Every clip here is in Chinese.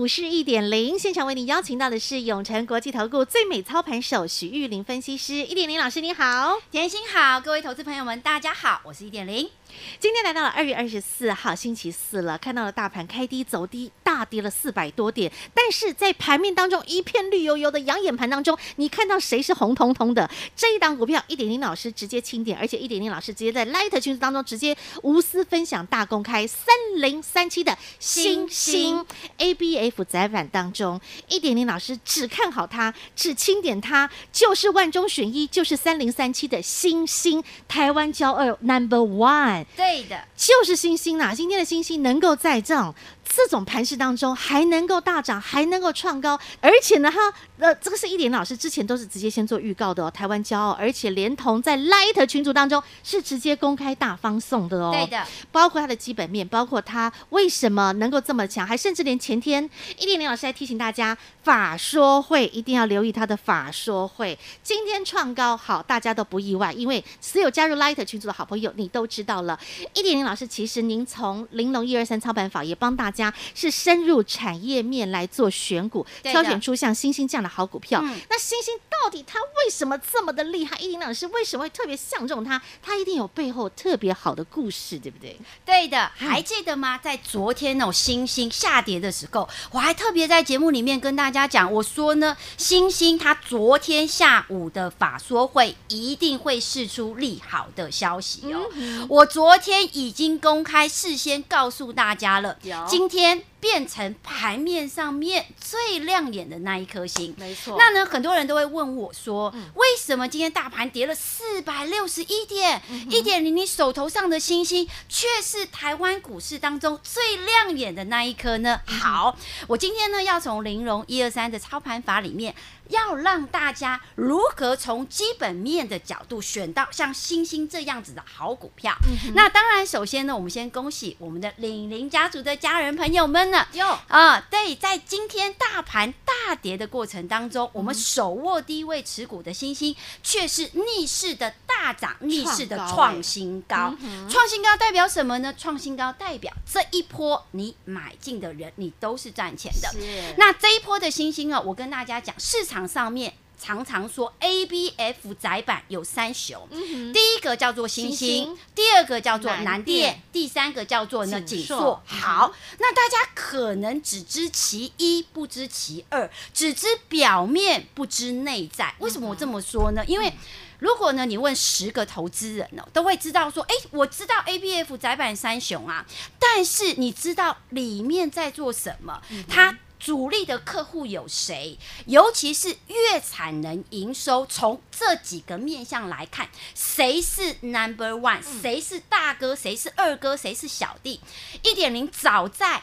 股市一点零现场，为您邀请到的是永成国际投顾最美操盘手徐玉玲分析师，一点零老师你好，甜心好，各位投资朋友们大家好，我是一点零。今天来到了二月二十四号星期四了，看到了大盘开低走低，大跌了四百多点。但是在盘面当中一片绿油油的养眼盘当中，你看到谁是红彤彤的？这一档股票一点零老师直接清点，而且一点零老师直接在 Light 群组当中直接无私分享大公开三零三七的星星 ABF 载板当中，一点零老师只看好它，只清点它，就是万中选一，就是三零三七的星星台湾骄傲 Number One。对的，就是星星啦！今天的星星能够在这种这种盘势当中还能够大涨，还能够创高，而且呢，哈，呃，这个是一点老师之前都是直接先做预告的哦。台湾骄傲，而且连同在 Light 群组当中是直接公开大方送的哦。对的，包括它的基本面，包括它为什么能够这么强，还甚至连前天一点零老师还提醒大家，法说会一定要留意它的法说会。今天创高，好，大家都不意外，因为所有加入 Light 群组的好朋友，你都知道了。一点零老师，其实您从玲珑一二三操盘法也帮大家是深入产业面来做选股，挑选出像星星这样的好股票。嗯、那欣兴到底他为什么这么的厉害？一林老师为什么会特别相中他？他一定有背后特别好的故事，对不对？对的，还记得吗？在昨天那种星星下跌的时候，我还特别在节目里面跟大家讲，我说呢，星星他昨天下午的法说会一定会释出利好的消息哦。嗯、我昨天已经公开事先告诉大家了，今天。变成盘面上面最亮眼的那一颗星，没错。那呢，很多人都会问我说，嗯、为什么今天大盘跌了四百六十一点，一点零？你手头上的星星却是台湾股市当中最亮眼的那一颗呢？嗯、好，我今天呢要从玲珑一二三的操盘法里面。要让大家如何从基本面的角度选到像星星这样子的好股票？嗯、那当然，首先呢，我们先恭喜我们的领林家族的家人朋友们呢。哟啊，对，在今天大盘大跌的过程当中，嗯、我们手握低位持股的星星却是逆势的大涨，逆势的创新高。创、新高代表什么呢？创新高代表这一波你买进的人，你都是赚钱的。那这一波的星星啊，我跟大家讲，市场。上面常常说 ABF 窄板有三雄，嗯、第一个叫做欣兴，欣兴第二个叫做南电，第三个叫做呢景硕。好，嗯、那大家可能只知其一，不知其二，只知表面，不知内在。为什么我这么说呢？嗯、因为如果呢，你问十个投资人呢，都会知道说，哎，我知道 ABF 窄板三雄啊，但是你知道里面在做什么？它。主力的客户有谁？尤其是月产能、营收，从这几个面向来看，谁是 Number One？谁是大哥？谁是二哥？谁是小弟？一点零早在。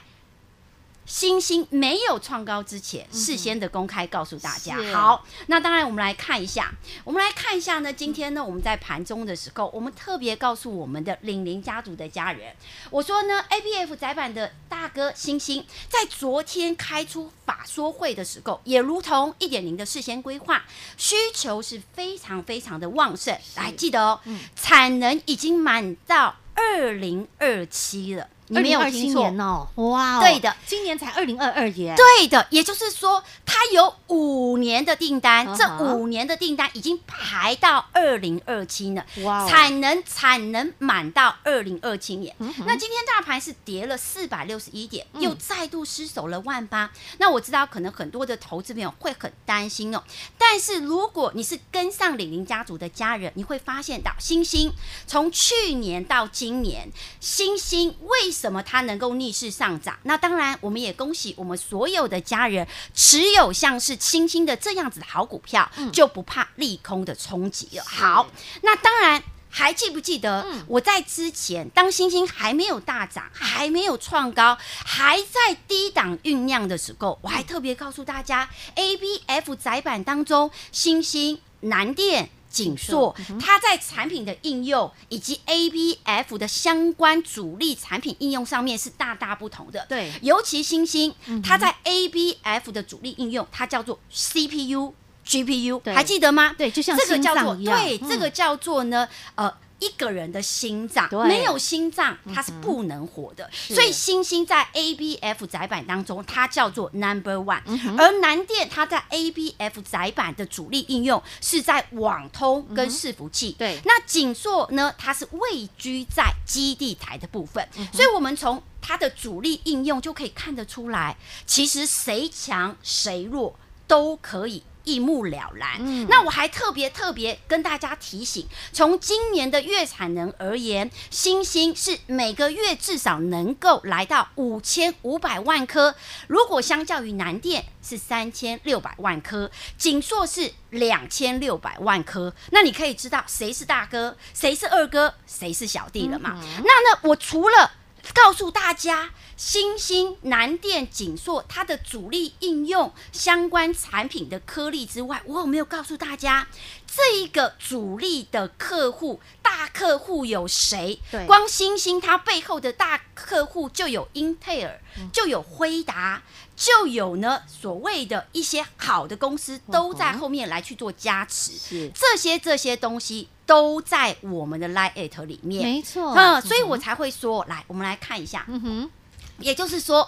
欣兴没有创高之前，事先的公开告诉大家。嗯、好，那当然我们来看一下，我们来看一下呢。今天呢，我们在盘中的时候，我们特别告诉我们的领领家族的家人，我说呢，ABF 窄板的大哥星星，在昨天开出法说会的时候，也如同一点零的事先规划，需求是非常非常的旺盛。来记得哦，嗯、产能已经满到二零二七了。你没有听错。哦，哇，对的，今年才二零二二年，对的，也就是说，它有五年的订单，这五年的订单已经排到二零二七了，哇，产能产能满到二零二七年。那今天大盘是跌了四百六十一点，又再度失守了万八。那我知道可能很多的投资朋友会很担心哦，但是如果你是跟上李宁家族的家人，你会发现到星星从去年到今年，星星为什么它能够逆势上涨？那当然，我们也恭喜我们所有的家人持有像是欣兴的这样子的好股票，嗯、就不怕利空的冲击了。好，那当然还记不记得我在之前，当星星还没有大涨，还没有创高，还在低档酝酿的时候，我还特别告诉大家，ABF 窄板当中，星星、南电、景硕，它在产品的应用以及 ABF 的相关主力产品应用上面是大大不同的。对，尤其星星，它在 ABF 的主力应用，它叫做 CPU。GPU 还记得吗？对，就像这个叫做对，这个叫做呢，呃，一个人的心脏没有心脏，它是不能活的。所以星星在 ABF 载板当中，它叫做 Number One。而南电它在 ABF 载板的主力应用是在网通跟伺服器。对，那景硕呢，它是位居在基地台的部分。所以我们从它的主力应用就可以看得出来，其实谁强谁弱都可以。一目了然。嗯，那我还特别特别跟大家提醒，从今年的月产能而言，星星是每个月至少能够来到五千五百万颗。如果相较于南电是三千六百万颗，景硕是两千六百万颗，那你可以知道谁是大哥，谁是二哥，谁是小弟了嘛？嗯、那呢，我除了告诉大家，星星、南电、景硕它的主力应用相关产品的颗粒之外，我有没有告诉大家这一个主力的客户大客户有谁？对，光星星它背后的大客户就有英特尔，就有辉达，就有呢所谓的一些好的公司都在后面来去做加持。是这些这些东西都在我们的 Line at 里面，没错。嗯，所以我才会说，来，我们来看一下。嗯哼。也就是说，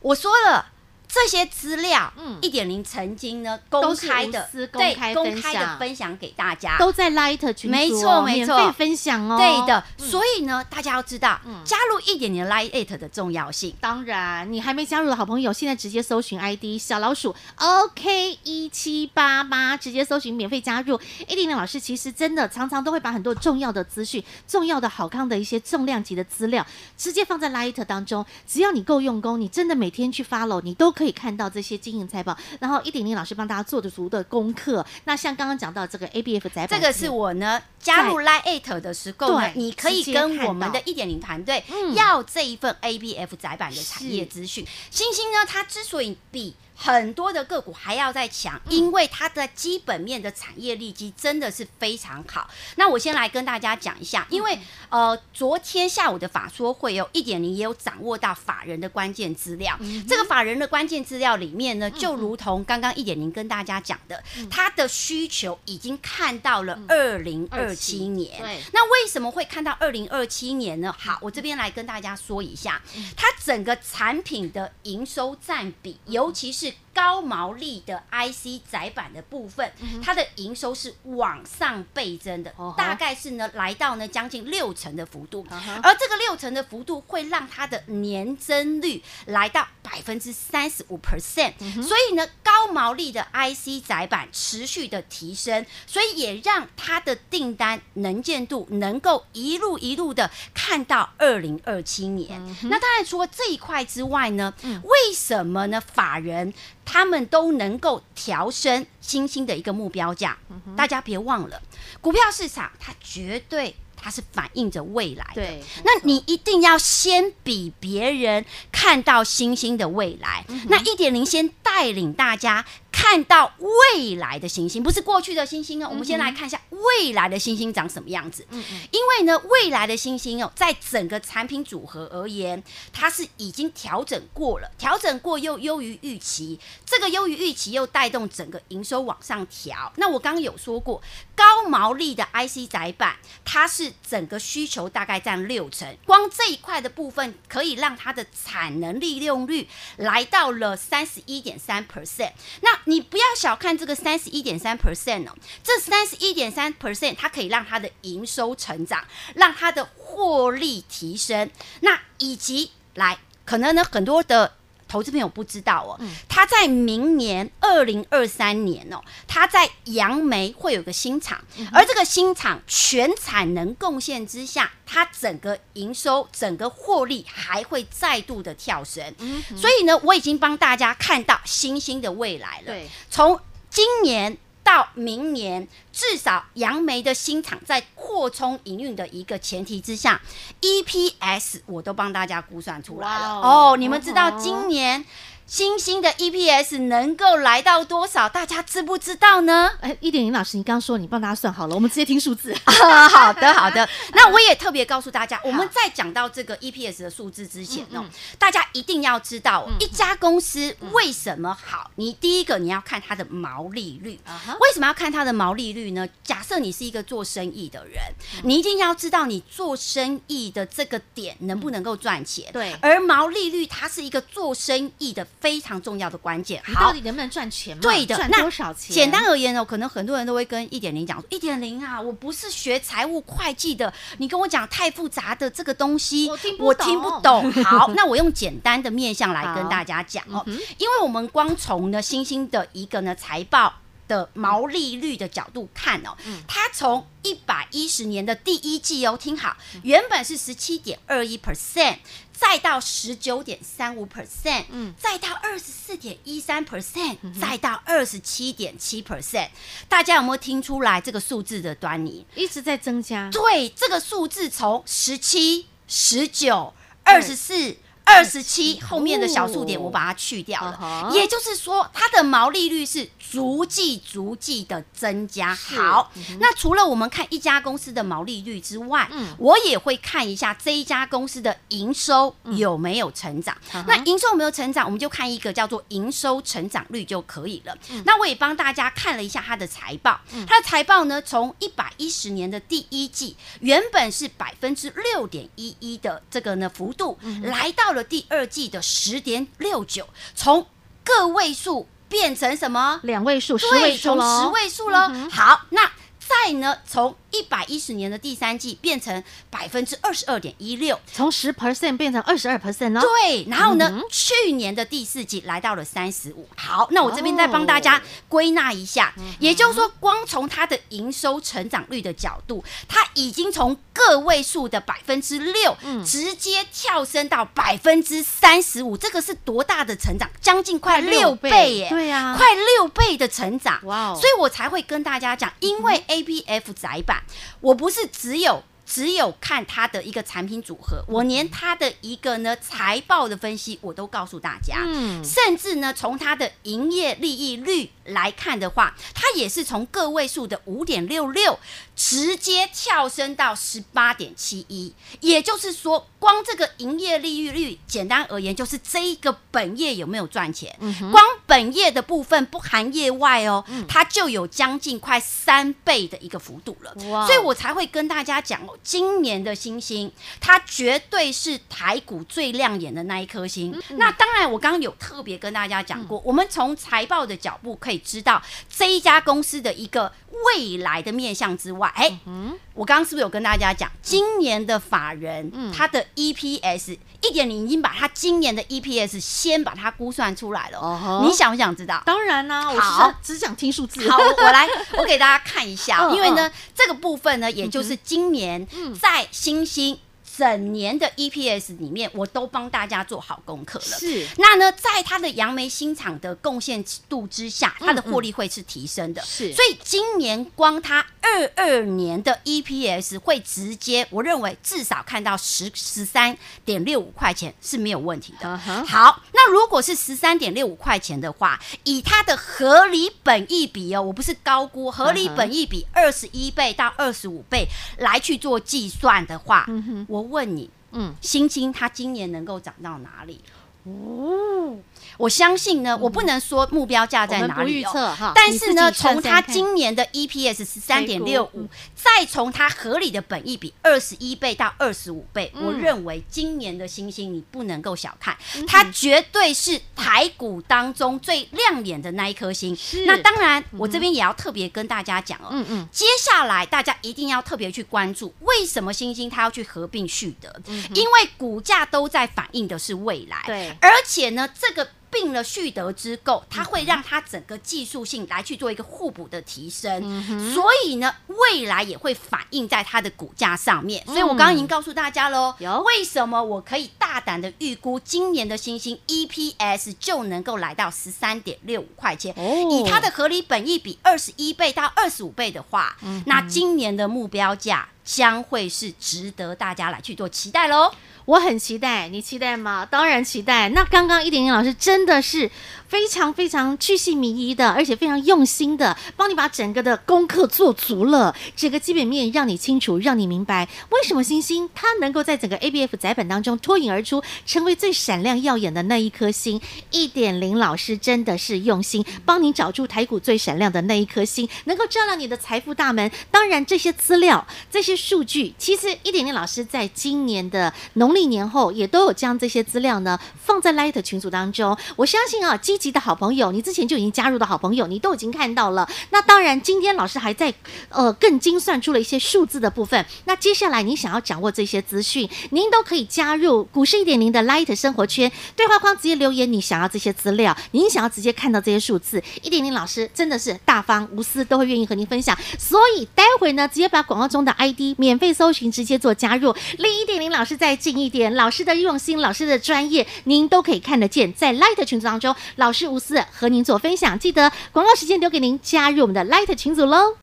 我说了。这些资料，嗯，一点零曾经呢公开的，对，公开的分享给大家，都在 Light 群组，没错没错，分享哦，对的。所以呢，大家要知道，加入一点零 Light 的重要性。当然，你还没加入的好朋友，现在直接搜寻 ID 小老鼠 OK 一七八八，直接搜寻免费加入。一点零老师其实真的常常都会把很多重要的资讯、重要的好康的一些重量级的资料，直接放在 Light 当中。只要你够用功，你真的每天去 follow，你都可以看到这些经营财报，然后一点零老师帮大家做的足的功课。那像刚刚讲到这个 ABF 载板，这个是我呢加入 Lite 的时候，呢，你可以跟我们的一点零团队要这一份 ABF 窄板的产业资讯。星星呢，它之所以比很多的个股还要再强，因为它的基本面的产业利基真的是非常好。那我先来跟大家讲一下，因为呃，昨天下午的法说会有一点零也有掌握到法人的关键资料。这个法人的关键资料里面呢，就如同刚刚一点零跟大家讲的，它的需求已经看到了二零二七年。对，那为什么会看到二零二七年呢？好，我这边来跟大家说一下，它整个产品的营收占比，尤其是 shit 高毛利的 IC 窄板的部分，它的营收是往上倍增的，大概是呢来到呢将近六成的幅度，而这个六成的幅度会让它的年增率来到百分之三十五 percent，所以呢高毛利的 IC 窄板持续的提升，所以也让它的订单能见度能够一路一路的看到二零二七年。那当然除了这一块之外呢，为什么呢？法人？他们都能够调升新兴的一个目标价，大家别忘了，股票市场它绝对它是反映着未来的。对，那你一定要先比别人看到星星的未来。那一点零先带领大家。看到未来的星星，不是过去的星星哦。我们先来看一下未来的星星长什么样子。嗯嗯。因为呢，未来的星星哦，在整个产品组合而言，它是已经调整过了，调整过又优于预期。这个优于预期又带动整个营收往上调。那我刚刚有说过，高毛利的 IC 载板，它是整个需求大概占六成，光这一块的部分可以让它的产能利用率来到了三十一点三 percent。那你不要小看这个三十一点三 percent 哦，这三十一点三 percent 它可以让它的营收成长，让它的获利提升。那以及来，可能呢很多的投资朋友不知道哦，他在明年二零二三年哦，他在杨梅会有个新厂，而这个新厂全产能贡献之下，它整个营收、整个获利还会再度的跳升。所以呢，我已经帮大家看到新兴的未来了。对，从今年。到明年，至少杨梅的新厂在扩充营运的一个前提之下，EPS 我都帮大家估算出来了。哦，你们知道今年？新兴的 EPS 能够来到多少？大家知不知道呢？哎，一点零老师，你刚刚说你帮大家算好了，我们直接听数字。好的，好的。那我也特别告诉大家，我们在讲到这个 EPS 的数字之前呢，大家一定要知道一家公司为什么好。你第一个你要看它的毛利率。为什么要看它的毛利率呢？假设你是一个做生意的人，你一定要知道你做生意的这个点能不能够赚钱。对。而毛利率它是一个做生意的。非常重要的关键，好，到底能不能赚钱？对的，赚多少钱？简单而言呢，可能很多人都会跟一点零讲，一点零啊，我不是学财务会计的，你跟我讲太复杂的这个东西，我听不懂。我听不懂。好，那我用简单的面向来跟大家讲哦，嗯、因为我们光从呢新兴的一个呢财报的毛利率的角度看哦，嗯、它从一百一十年的第一季哦，听好，原本是十七点二一 percent。再到十九点三五 percent，嗯，再到二十四点一三 percent，再到二十七点七 percent，大家有没有听出来这个数字的端倪？一直在增加。对，这个数字从十七、十九、二十四。二十七后面的小数点我把它去掉了，哦、也就是说它的毛利率是逐季逐季的增加。好，嗯、那除了我们看一家公司的毛利率之外，嗯、我也会看一下这一家公司的营收有没有成长。嗯、那营收有没有成长，我们就看一个叫做营收成长率就可以了。嗯、那我也帮大家看了一下它的财报，嗯、它的财报呢，从一百一十年的第一季原本是百分之六点一一的这个呢幅度，嗯、来到了。第二季的十点六九，从个位数变成什么？两位数，对十位数从十位数了。嗯、哼好，那再呢？从一百一十年的第三季变成百分之二十二点一六，从十 percent 变成二十二 percent 呢？对，然后呢，嗯、去年的第四季来到了三十五。好，那我这边再帮大家归纳一下，哦、也就是说，光从它的营收成长率的角度，它已经从个位数的百分之六，直接跳升到百分之三十五。这个是多大的成长？将近快六倍耶！对呀、啊，快六倍的成长。哇哦！所以我才会跟大家讲，因为 ABF 载板。我不是只有只有看它的一个产品组合，我连它的一个呢财报的分析我都告诉大家，嗯，甚至呢从它的营业利益率来看的话，它也是从个位数的五点六六直接跳升到十八点七一，也就是说，光这个营业利益率，简单而言就是这一个本业有没有赚钱，嗯、光本业的部分不含业外哦，嗯、它就有将近快三倍的一个幅度了，哇。所以我才会跟大家讲哦。今年的星星，它绝对是台股最亮眼的那一颗星。那当然，我刚刚有特别跟大家讲过，嗯、我们从财报的角度可以知道这一家公司的一个未来的面向之外，哎、嗯，我刚刚是不是有跟大家讲，今年的法人、嗯、他的 EPS 一点零已经把它今年的 EPS 先把它估算出来了。哦、你想不想知道？当然啦、啊，好我只想听数字。好，我来，我给大家看一下，因为呢，这个部分呢，也就是今年在新兴。整年的 EPS 里面，我都帮大家做好功课了。是，那呢，在它的杨梅新厂的贡献度之下，它的获利会是提升的。是、所以今年光它二二年的 EPS 会直接，我认为至少看到十十三点六五块钱是没有问题的。Uh huh、好，那如果是十三点六五块钱的话，以它的合理本益比哦，我不是高估，合理本益比二十一倍到二十五倍来去做计算的话，我。问你，嗯，新兴它今年能够涨到哪里？哦，我相信呢，我不能说目标价在哪里哦，但是呢，从它今年的 EPS 十三点六五，再从它合理的本益比二十一倍到二十五倍，我认为今年的星星你不能够小看，它绝对是台股当中最亮眼的那一颗星。那当然，我这边也要特别跟大家讲哦，嗯嗯，接下来大家一定要特别去关注，为什么星星它要去合并旭德？因为股价都在反映的是未来，对。而且呢，这个并了旭德之后，它会让它整个技术性来去做一个互补的提升，嗯、所以呢，未来也会反映在它的股价上面。所以我刚刚已经告诉大家喽，为什么我可以大胆的预估今年的新兴 EPS 就能够来到十三点六五块钱，哦、以它的合理本益比二十一倍到二十五倍的话，嗯、那今年的目标价将会是值得大家来去做期待喽。我很期待，你期待吗？当然期待。那刚刚一点点老师真的是。非常非常巨细靡遗的，而且非常用心的，帮你把整个的功课做足了，整个基本面让你清楚，让你明白为什么星星它能够在整个 ABF 载板当中脱颖而出，成为最闪亮耀眼的那一颗星。一点零老师真的是用心，帮你找出台股最闪亮的那一颗星，能够照亮你的财富大门。当然，这些资料、这些数据，其实一点零老师在今年的农历年后也都有将这些资料呢放在 Light 群组当中。我相信啊，级的好朋友，你之前就已经加入的好朋友，你都已经看到了。那当然，今天老师还在呃更精算出了一些数字的部分。那接下来你想要掌握这些资讯，您都可以加入股市一点零的 Light 生活圈对话框，直接留言你想要这些资料，您想要直接看到这些数字，一点零老师真的是大方无私，都会愿意和您分享。所以待会呢，直接把广告中的 ID 免费搜寻，直接做加入。离一点零老师再近一点，老师的用心，老师的专业，您都可以看得见。在 Light 群组当中，老老师无私和您做分享，记得广告时间留给您加入我们的 Light 群组喽。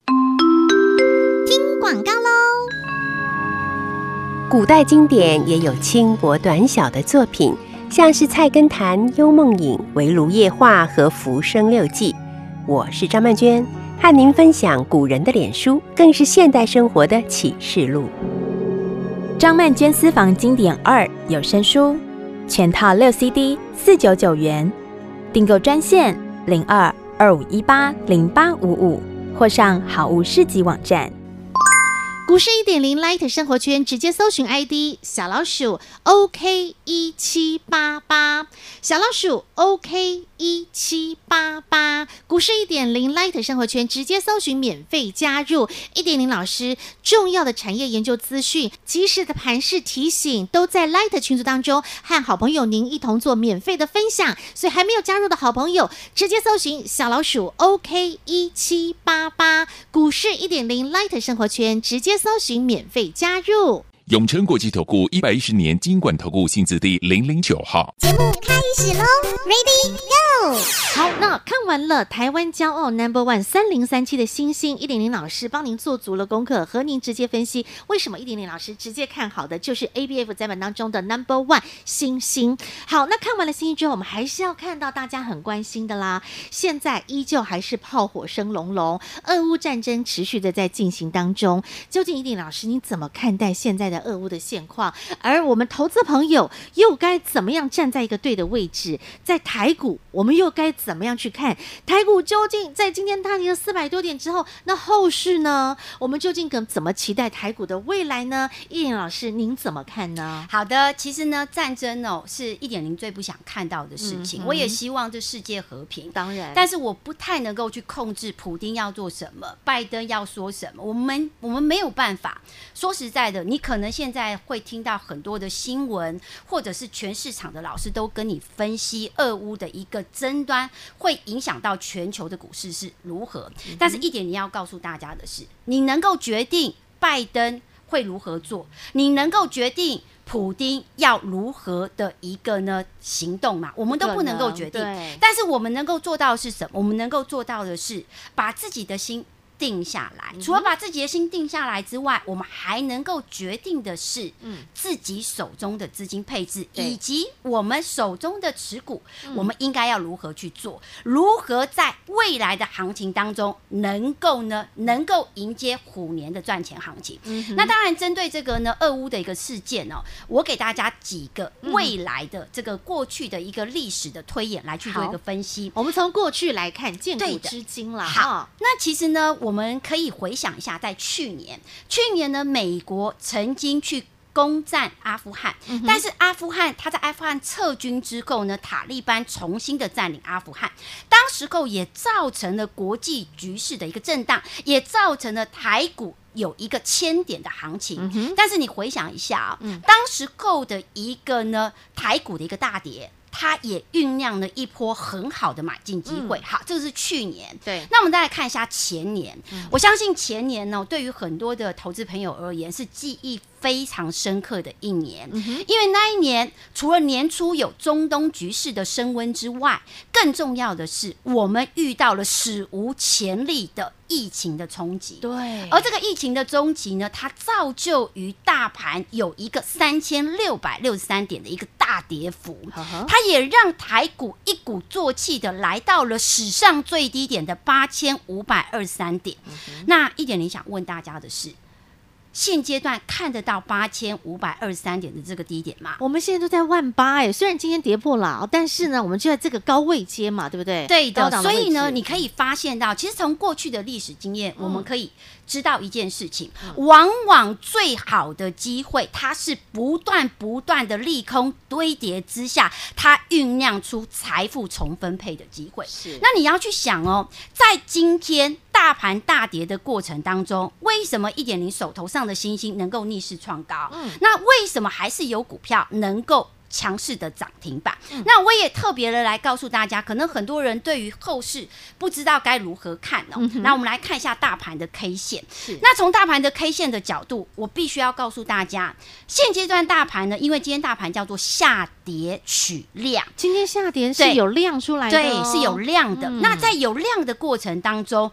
听广告喽。古代经典也有轻薄短小的作品，像是《菜根谭》《幽梦影》《围炉夜话》和《浮生六记》。我是张曼娟，和您分享古人的脸书，更是现代生活的启示录。张曼娟私房经典二有声书，全套六 CD，四九九元。订购专线零二二五一八零八五五，或上好物市集网站。股市一点零 Light 生活圈，直接搜寻 ID 小老鼠 OK 一七八八，小老鼠 OK 一七八八。股市一点零 Light 生活圈，直接搜寻免费加入一点零老师重要的产业研究资讯，及时的盘势提醒，都在 Light 群组当中，和好朋友您一同做免费的分享。所以还没有加入的好朋友，直接搜寻小老鼠 OK 一七八八，股市一点零 Light 生活圈，直接。搜寻免费加入。永诚国际投顾一百一十年金管投顾新字第零零九号。节目开始喽，Ready Go！好，那看完了台湾骄傲 Number One 三零三七的星星一点零老师帮您做足了功课，和您直接分析为什么一点零老师直接看好的就是 ABF 载板当中的 Number One 星星。好，那看完了星星之后，我们还是要看到大家很关心的啦。现在依旧还是炮火声隆隆，俄乌战争持续的在进行当中。究竟一点老师你怎么看待现在的？俄乌的现况，而我们投资朋友又该怎么样站在一个对的位置？在台股，我们又该怎么样去看台股？究竟在今天大跌了四百多点之后，那后续呢？我们究竟可怎么期待台股的未来呢？一林老师，您怎么看呢？好的，其实呢，战争哦是一点零最不想看到的事情。嗯、我也希望这世界和平，当然，但是我不太能够去控制普丁要做什么，拜登要说什么，我们我们没有办法。说实在的，你可能。现在会听到很多的新闻，或者是全市场的老师都跟你分析俄乌的一个争端会影响到全球的股市是如何。但是，一点你要告诉大家的是，你能够决定拜登会如何做，你能够决定普丁要如何的一个呢行动嘛？我们都不能够决定。但是我们能够做到的是什么？我们能够做到的是把自己的心。定下来，除了把自己的心定下来之外，我们还能够决定的是，嗯。自己手中的资金配置，以及我们手中的持股，我们应该要如何去做？如何在未来的行情当中，能够呢，能够迎接虎年的赚钱行情？那当然，针对这个呢，俄乌的一个事件哦，我给大家几个未来的这个过去的一个历史的推演来去做一个分析。我们从过去来看，见古知今了。好，那其实呢，我们可以回想一下，在去年，去年呢，美国曾经去攻占阿富汗，嗯、但是阿富汗他在阿富汗撤军之后呢，塔利班重新的占领阿富汗，当时候也造成了国际局势的一个震荡，也造成了台股有一个千点的行情。嗯、但是你回想一下啊、哦，嗯、当时候的一个呢，台股的一个大跌。它也酝酿了一波很好的买进机会。嗯、好，这个是去年。对，那我们再来看一下前年。嗯、我相信前年呢，对于很多的投资朋友而言是记忆非常深刻的一年，嗯、因为那一年除了年初有中东局势的升温之外，更重要的是我们遇到了史无前例的疫情的冲击。对，而这个疫情的终极呢，它造就于大盘有一个三千六百六十三点的一个大跌幅，呵呵。它也让台股一鼓作气的来到了史上最低点的八千五百二十三点。嗯、那一点，你想问大家的是，现阶段看得到八千五百二十三点的这个低点嘛？我们现在都在万八哎，虽然今天跌破了，但是呢，我们就在这个高位阶嘛，对不对？对的，所以呢，你可以发现到，其实从过去的历史经验，我们可以。知道一件事情，往往最好的机会，它是不断不断的利空堆叠之下，它酝酿出财富重分配的机会。是，那你要去想哦，在今天大盘大跌的过程当中，为什么一点零手头上的星星能够逆势创高？嗯，那为什么还是有股票能够？强势的涨停板，嗯、那我也特别的来告诉大家，可能很多人对于后市不知道该如何看哦。嗯、那我们来看一下大盘的 K 线。是那从大盘的 K 线的角度，我必须要告诉大家，现阶段大盘呢，因为今天大盘叫做下跌取量，今天下跌是有量出来的，对，是有量的。嗯、那在有量的过程当中。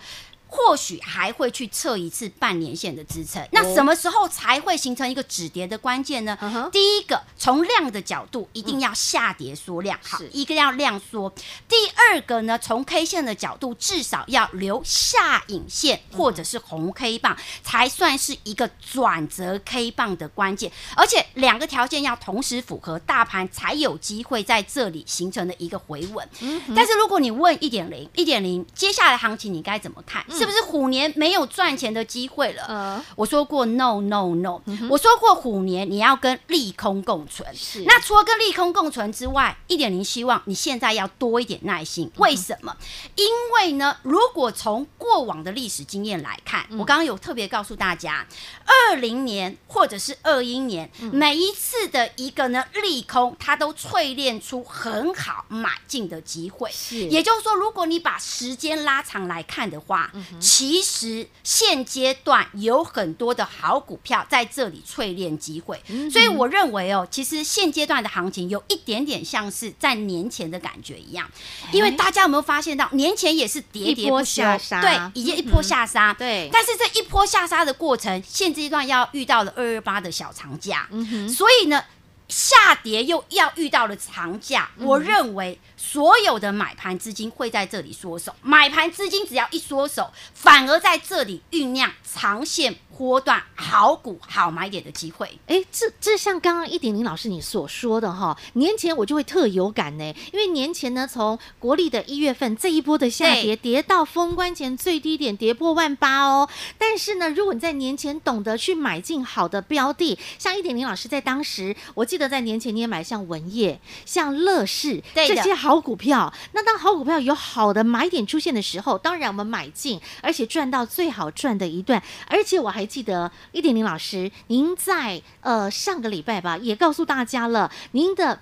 或许还会去测一次半年线的支撑，那什么时候才会形成一个止跌的关键呢？哦、第一个，从量的角度，一定要下跌缩量，嗯、好，一个要量缩。第二个呢，从 K 线的角度，至少要留下影线或者是红 K 棒，嗯、才算是一个转折 K 棒的关键。而且两个条件要同时符合，大盘才有机会在这里形成的一个回稳。嗯、但是如果你问一点零一点零，接下来行情你该怎么看？嗯是不是虎年没有赚钱的机会了？呃、我说过 no no no，、嗯、我说过虎年你要跟利空共存。是，那除了跟利空共存之外，一点零希望你现在要多一点耐心。为什么？因为呢，如果从过往的历史经验来看，嗯、我刚刚有特别告诉大家，二零年或者是二一年，嗯、每一次的一个呢利空，它都淬炼出很好买进的机会。是，也就是说，如果你把时间拉长来看的话。嗯其实现阶段有很多的好股票在这里淬炼机会，嗯、所以我认为哦，其实现阶段的行情有一点点像是在年前的感觉一样，因为大家有没有发现到年前也是跌跌不休，对，已经一波下杀，对。但是这一波下杀的过程，现阶段要遇到了二二八的小长假，所以呢。下跌又要遇到了长假，嗯、我认为所有的买盘资金会在这里缩手，买盘资金只要一缩手，反而在这里酝酿长线。波段好股好买点的机会，哎，这这像刚刚一点零老师你所说的哈，年前我就会特有感呢，因为年前呢，从国历的一月份这一波的下跌，跌到封关前最低点，跌破万八哦。但是呢，如果你在年前懂得去买进好的标的，像一点零老师在当时，我记得在年前你也买像文业、像乐视的这些好好股票。那当好股票有好的买点出现的时候，当然我们买进，而且赚到最好赚的一段，而且我还。记得一点零老师，您在呃上个礼拜吧，也告诉大家了，您的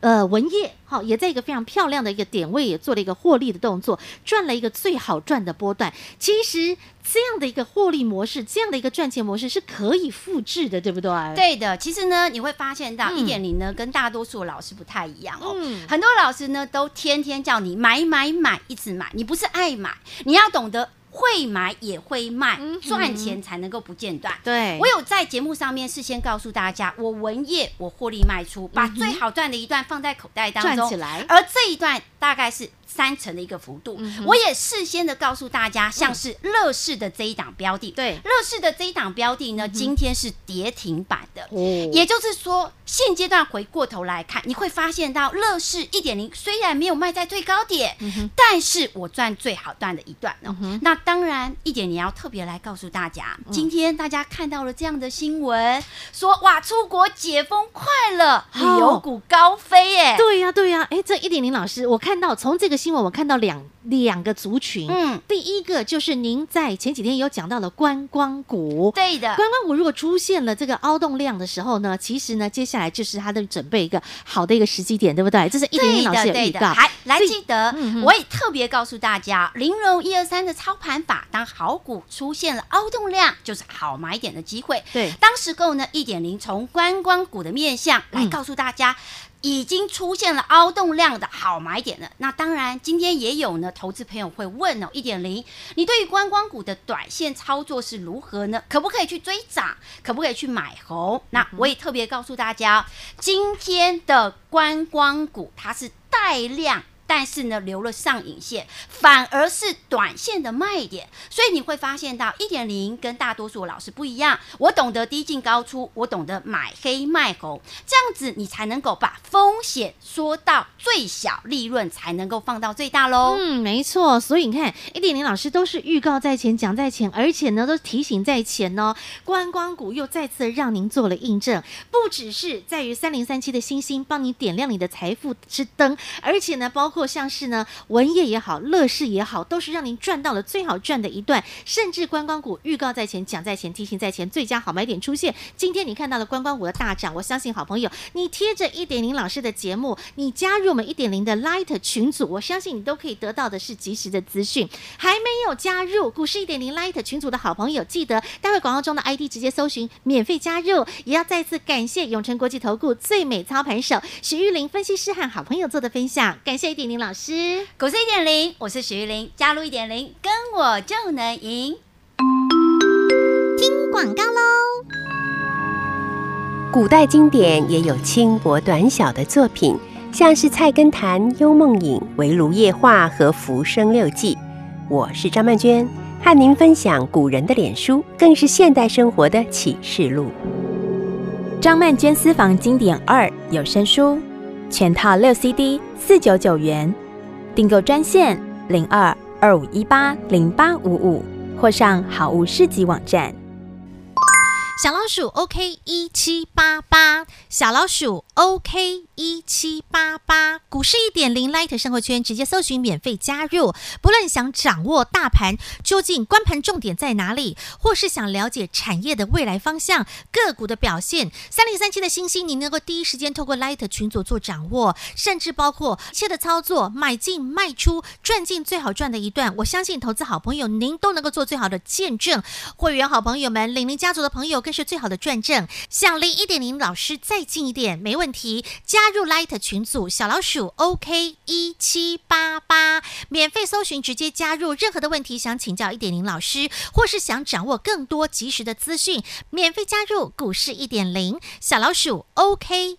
呃文业好，也在一个非常漂亮的一个点位，也做了一个获利的动作，赚了一个最好赚的波段。其实这样的一个获利模式，这样的一个赚钱模式是可以复制的，对不对？对的。其实呢，你会发现到一点零呢，跟大多数的老师不太一样哦。嗯、很多老师呢，都天天叫你买买买，一直买。你不是爱买，你要懂得。会买也会卖，赚钱才能够不间断。对，我有在节目上面事先告诉大家，我文业我获利卖出，把最好赚的一段放在口袋当中，赚起来。而这一段大概是。三成的一个幅度，嗯、我也事先的告诉大家，像是乐视的这一档标的，对、嗯，乐视的这一档标的呢，今天是跌停板的，哦、也就是说，现阶段回过头来看，你会发现到乐视一点零虽然没有卖在最高点，嗯、但是我赚最好赚的一段哦。嗯、那当然一点零要特别来告诉大家，嗯、今天大家看到了这样的新闻，说哇，出国解封快了，旅游股高飞耶，对呀、啊、对呀、啊，哎，这一点零老师，我看看到从这个新闻，我看到两两个族群。嗯，第一个就是您在前几天有讲到了观光股，对的，观光股如果出现了这个凹动量的时候呢，其实呢，接下来就是它的准备一个好的一个时机点，对不对？这是一点零老师的预告。还来记得，嗯、我也特别告诉大家，零融一二三的操盘法，当好股出现了凹动量，就是好买点的机会。对，当时购呢一点零从观光股的面向来告诉大家。嗯已经出现了凹动量的好买点了。那当然，今天也有呢，投资朋友会问哦，一点零，你对于观光股的短线操作是如何呢？可不可以去追涨？可不可以去买红？那我也特别告诉大家，今天的观光股它是带量。但是呢，留了上影线，反而是短线的卖点，所以你会发现到一点零跟大多数老师不一样，我懂得低进高出，我懂得买黑卖红，这样子你才能够把风险缩到最小，利润才能够放到最大喽。嗯，没错，所以你看一点零老师都是预告在前，讲在前，而且呢都提醒在前哦。观光股又再次让您做了印证，不只是在于三零三七的星星帮你点亮你的财富之灯，而且呢包括。或像是呢，文业也好，乐视也好，都是让您赚到了最好赚的一段。甚至观光股预告在前，讲在前，提醒在前，最佳好买点出现。今天你看到了观光股的大涨，我相信好朋友，你贴着一点零老师的节目，你加入我们一点零的 Light 群组，我相信你都可以得到的是及时的资讯。还没有加入股市一点零 Light 群组的好朋友，记得待会广告中的 ID 直接搜寻免费加入。也要再次感谢永诚国际投顾最美操盘手许玉玲分析师和好朋友做的分享，感谢一点。林老师，股市一点零，我是许玉玲，加入一点零，跟我就能赢。听广告喽！古代经典也有轻薄短小的作品，像是《菜根谭》《幽梦影》《围炉夜话》和《浮生六记》。我是张曼娟，和您分享古人的脸书，更是现代生活的启示录。张曼娟私房经典二有声书。全套六 CD，四九九元，订购专线零二二五一八零八五五，或上好物市集网站。小老鼠 OK 一七八八，小老鼠 OK 一七八八，股市一点零 Light 生活圈直接搜寻免费加入。不论想掌握大盘究竟关盘重点在哪里，或是想了解产业的未来方向、个股的表现，三零三七的星星，你能够第一时间透过 Light 群组做掌握，甚至包括一切的操作，买进卖出，赚进最好赚的一段。我相信投资好朋友您都能够做最好的见证。会员好朋友们，领领家族的朋友。更是最好的转正，想离一点零老师再近一点，没问题。加加入 Light 群组，小老鼠 OK 一七八八，免费搜寻，直接加入。任何的问题想请教一点零老师，或是想掌握更多及时的资讯，免费加入股市一点零，小老鼠 OK。